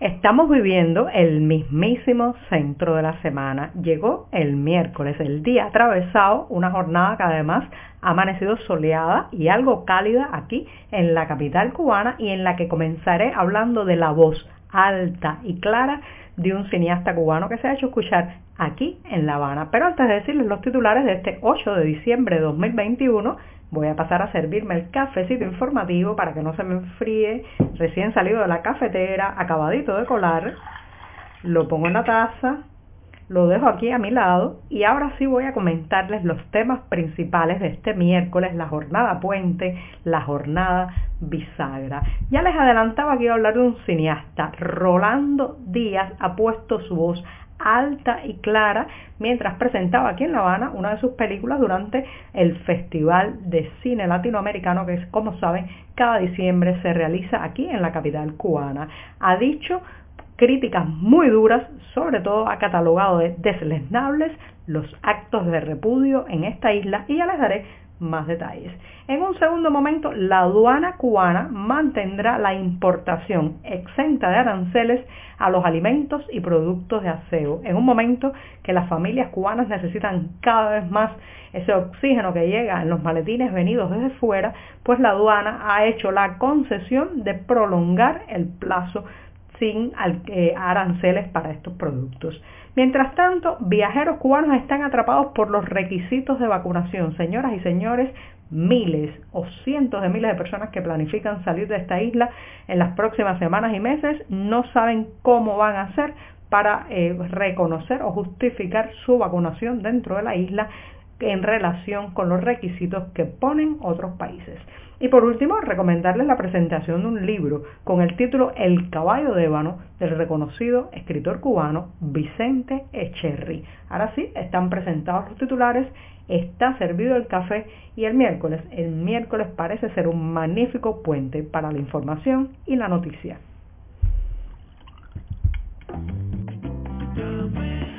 Estamos viviendo el mismísimo centro de la semana. Llegó el miércoles, el día atravesado, una jornada que además ha amanecido soleada y algo cálida aquí en la capital cubana y en la que comenzaré hablando de la voz alta y clara de un cineasta cubano que se ha hecho escuchar aquí en La Habana. Pero antes de decirles los titulares de este 8 de diciembre de 2021, Voy a pasar a servirme el cafecito informativo para que no se me enfríe, recién salido de la cafetera, acabadito de colar. Lo pongo en la taza, lo dejo aquí a mi lado y ahora sí voy a comentarles los temas principales de este miércoles, la jornada puente, la jornada bisagra. Ya les adelantaba que iba a hablar de un cineasta, Rolando Díaz ha puesto su voz alta y clara mientras presentaba aquí en La Habana una de sus películas durante el Festival de Cine Latinoamericano que, como saben, cada diciembre se realiza aquí en la capital cubana. Ha dicho críticas muy duras, sobre todo ha catalogado de deslesnables los actos de repudio en esta isla y ya les daré más detalles. En un segundo momento, la aduana cubana mantendrá la importación exenta de aranceles a los alimentos y productos de aseo, en un momento que las familias cubanas necesitan cada vez más ese oxígeno que llega en los maletines venidos desde fuera, pues la aduana ha hecho la concesión de prolongar el plazo sin eh, aranceles para estos productos. Mientras tanto, viajeros cubanos están atrapados por los requisitos de vacunación. Señoras y señores, miles o cientos de miles de personas que planifican salir de esta isla en las próximas semanas y meses no saben cómo van a hacer para eh, reconocer o justificar su vacunación dentro de la isla en relación con los requisitos que ponen otros países. Y por último, recomendarles la presentación de un libro con el título El caballo de ébano del reconocido escritor cubano Vicente Echerry. Ahora sí, están presentados los titulares, está servido el café y el miércoles, el miércoles parece ser un magnífico puente para la información y la noticia.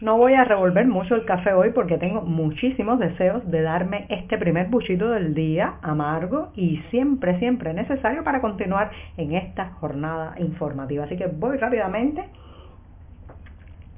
No voy a revolver mucho el café hoy porque tengo muchísimos deseos de darme este primer buchito del día amargo y siempre, siempre necesario para continuar en esta jornada informativa. Así que voy rápidamente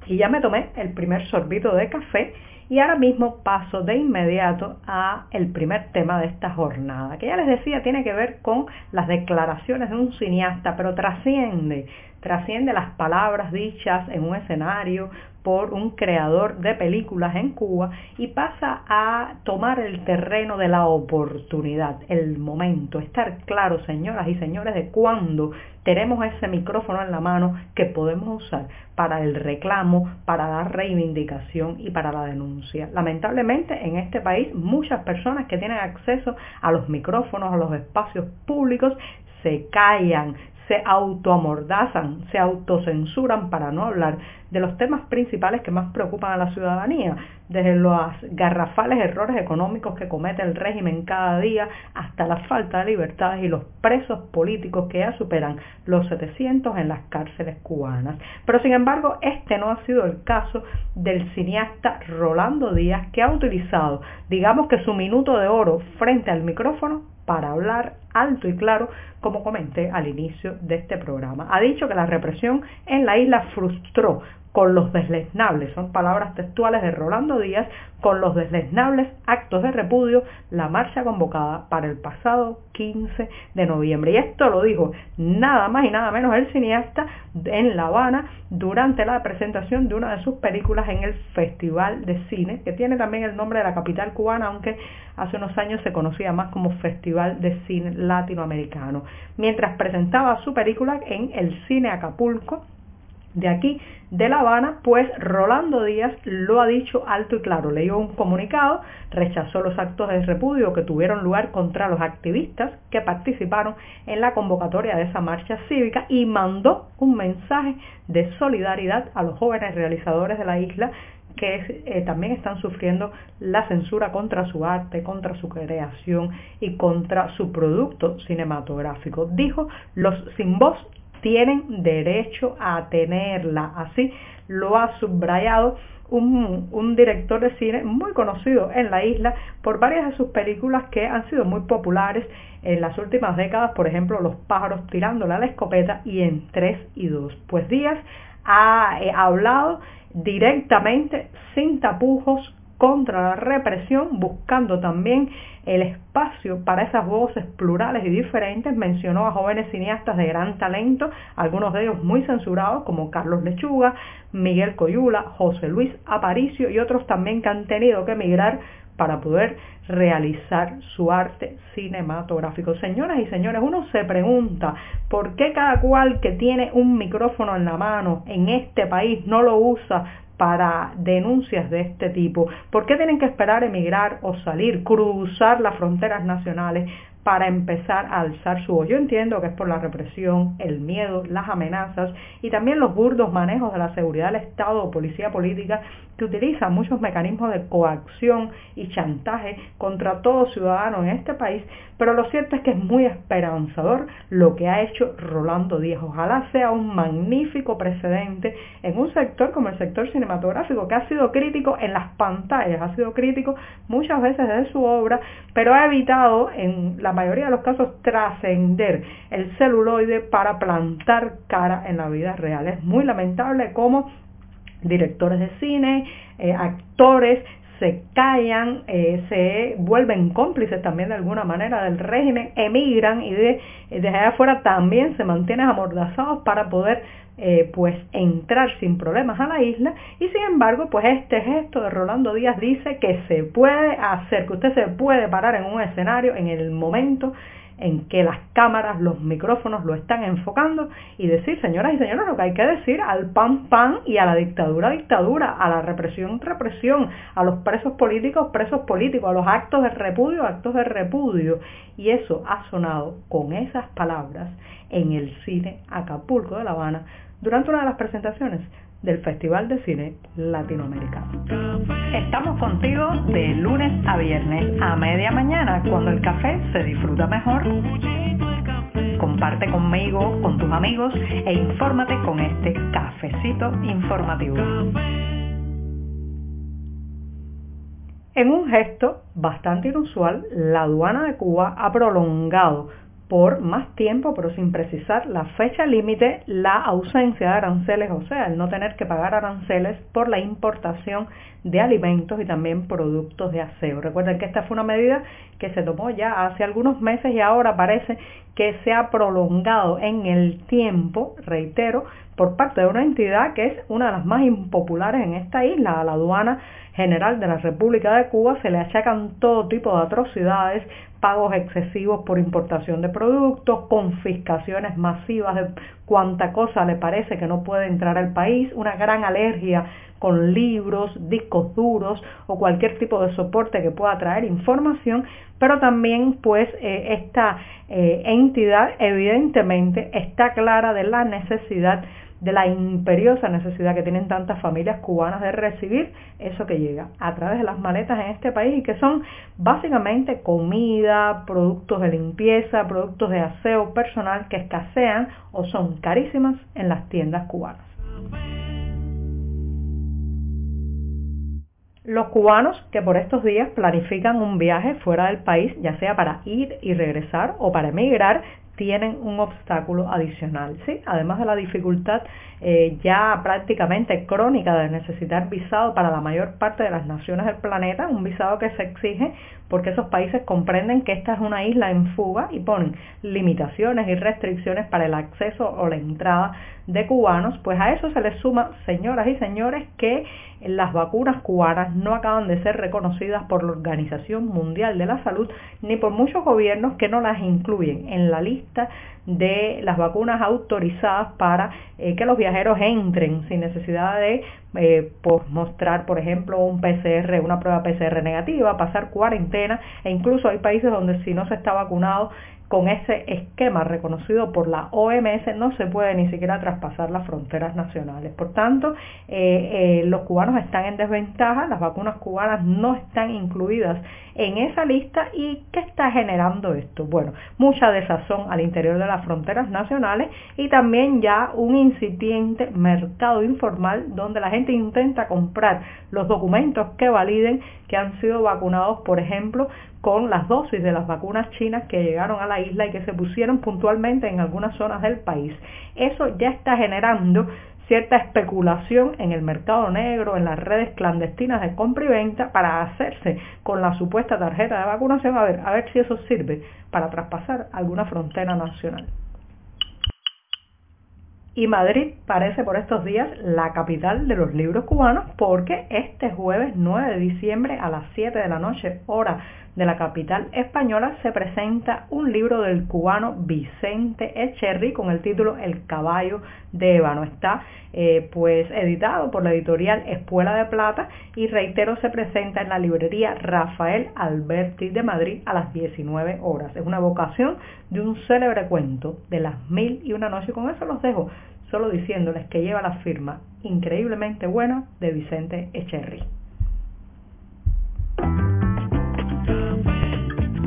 y ya me tomé el primer sorbito de café y ahora mismo paso de inmediato a el primer tema de esta jornada, que ya les decía tiene que ver con las declaraciones de un cineasta, pero trasciende, trasciende las palabras dichas en un escenario por un creador de películas en Cuba y pasa a tomar el terreno de la oportunidad, el momento, estar claro, señoras y señores, de cuándo tenemos ese micrófono en la mano que podemos usar para el reclamo, para la reivindicación y para la denuncia. Lamentablemente en este país muchas personas que tienen acceso a los micrófonos, a los espacios públicos, se callan, se autoamordazan, se autocensuran para no hablar de los temas principales que más preocupan a la ciudadanía, desde los garrafales errores económicos que comete el régimen cada día hasta la falta de libertades y los presos políticos que ya superan los 700 en las cárceles cubanas. Pero sin embargo, este no ha sido el caso del cineasta Rolando Díaz que ha utilizado, digamos que su minuto de oro frente al micrófono para hablar alto y claro, como comenté al inicio de este programa. Ha dicho que la represión en la isla frustró con los deslesnables, son palabras textuales de Rolando Díaz, con los deslesnables actos de repudio, la marcha convocada para el pasado 15 de noviembre. Y esto lo dijo nada más y nada menos el cineasta en La Habana durante la presentación de una de sus películas en el Festival de Cine, que tiene también el nombre de la capital cubana, aunque hace unos años se conocía más como Festival de Cine Latinoamericano. Mientras presentaba su película en el Cine Acapulco, de aquí de La Habana, pues Rolando Díaz lo ha dicho alto y claro. Leyó un comunicado, rechazó los actos de repudio que tuvieron lugar contra los activistas que participaron en la convocatoria de esa marcha cívica y mandó un mensaje de solidaridad a los jóvenes realizadores de la isla que eh, también están sufriendo la censura contra su arte, contra su creación y contra su producto cinematográfico. Dijo, los sin voz tienen derecho a tenerla. Así lo ha subrayado un, director de cine muy conocido en la isla por varias de sus películas que han sido muy populares en las últimas décadas, por ejemplo Los pájaros tirándole a la escopeta y en 3 y 2. Pues Díaz ha eh, hablado directamente, sin tapujos, contra la represión, buscando también el espacio para esas voces plurales y diferentes. Mencionó a jóvenes cineastas de gran talento, algunos de ellos muy censurados, como Carlos Lechuga, Miguel Coyula, José Luis Aparicio y otros también que han tenido que emigrar para poder realizar su arte cinematográfico. Señoras y señores, uno se pregunta por qué cada cual que tiene un micrófono en la mano en este país no lo usa para denuncias de este tipo? ¿Por qué tienen que esperar emigrar o salir, cruzar las fronteras nacionales para empezar a alzar su voz. Yo entiendo que es por la represión, el miedo, las amenazas y también los burdos manejos de la seguridad del Estado o policía política que utilizan muchos mecanismos de coacción y chantaje contra todo ciudadano en este país, pero lo cierto es que es muy esperanzador lo que ha hecho Rolando Díaz. Ojalá sea un magnífico precedente en un sector como el sector cinematográfico que ha sido crítico en las pantallas, ha sido crítico muchas veces de su obra, pero ha evitado en la mayoría de los casos trascender el celuloide para plantar cara en la vida real. Es muy lamentable cómo directores de cine, eh, actores, se callan, eh, se vuelven cómplices también de alguna manera del régimen, emigran y de, desde allá afuera también se mantienen amordazados para poder eh, pues entrar sin problemas a la isla. Y sin embargo pues este gesto de Rolando Díaz dice que se puede hacer, que usted se puede parar en un escenario en el momento en que las cámaras, los micrófonos lo están enfocando y decir, señoras y señores, lo que hay que decir al pan pan y a la dictadura dictadura, a la represión represión, a los presos políticos presos políticos, a los actos de repudio actos de repudio. Y eso ha sonado con esas palabras en el cine Acapulco de La Habana durante una de las presentaciones del Festival de Cine Latinoamericano. Estamos contigo de lunes a viernes a media mañana cuando el café se disfruta mejor. Comparte conmigo, con tus amigos e infórmate con este cafecito informativo. En un gesto bastante inusual, la aduana de Cuba ha prolongado por más tiempo, pero sin precisar la fecha límite, la ausencia de aranceles, o sea, el no tener que pagar aranceles por la importación de alimentos y también productos de aseo. Recuerden que esta fue una medida que se tomó ya hace algunos meses y ahora parece que se ha prolongado en el tiempo, reitero, por parte de una entidad que es una de las más impopulares en esta isla, la aduana general de la República de Cuba, se le achacan todo tipo de atrocidades pagos excesivos por importación de productos, confiscaciones masivas de cuánta cosa le parece que no puede entrar al país, una gran alergia con libros, discos duros o cualquier tipo de soporte que pueda traer información, pero también pues eh, esta eh, entidad evidentemente está clara de la necesidad de la imperiosa necesidad que tienen tantas familias cubanas de recibir eso que llega a través de las maletas en este país y que son básicamente comida, productos de limpieza, productos de aseo personal que escasean o son carísimas en las tiendas cubanas. Los cubanos que por estos días planifican un viaje fuera del país, ya sea para ir y regresar o para emigrar, tienen un obstáculo adicional. ¿sí? Además de la dificultad eh, ya prácticamente crónica de necesitar visado para la mayor parte de las naciones del planeta, un visado que se exige porque esos países comprenden que esta es una isla en fuga y ponen limitaciones y restricciones para el acceso o la entrada de cubanos, pues a eso se le suma, señoras y señores, que las vacunas cubanas no acaban de ser reconocidas por la Organización Mundial de la Salud ni por muchos gobiernos que no las incluyen en la lista de las vacunas autorizadas para eh, que los viajeros entren sin necesidad de eh, por mostrar, por ejemplo, un PCR, una prueba PCR negativa, pasar cuarentena e incluso hay países donde si no se está vacunado con ese esquema reconocido por la OMS no se puede ni siquiera traspasar las fronteras nacionales. Por tanto, eh, eh, los cubanos están en desventaja, las vacunas cubanas no están incluidas en esa lista y ¿qué está generando esto? Bueno, mucha desazón al interior de las fronteras nacionales y también ya un incipiente mercado informal donde la gente intenta comprar los documentos que validen que han sido vacunados, por ejemplo, con las dosis de las vacunas chinas que llegaron a la isla y que se pusieron puntualmente en algunas zonas del país. Eso ya está generando cierta especulación en el mercado negro, en las redes clandestinas de compra y venta para hacerse con la supuesta tarjeta de vacunación, a ver, a ver si eso sirve para traspasar alguna frontera nacional. Y Madrid parece por estos días la capital de los libros cubanos porque este jueves 9 de diciembre a las 7 de la noche, hora de la capital española se presenta un libro del cubano Vicente Echerry con el título El caballo de ébano. Está eh, pues editado por la editorial Espuela de Plata y reitero se presenta en la librería Rafael Alberti de Madrid a las 19 horas. Es una vocación de un célebre cuento de las mil y una noche. Con eso los dejo solo diciéndoles que lleva la firma increíblemente buena de Vicente Echerry.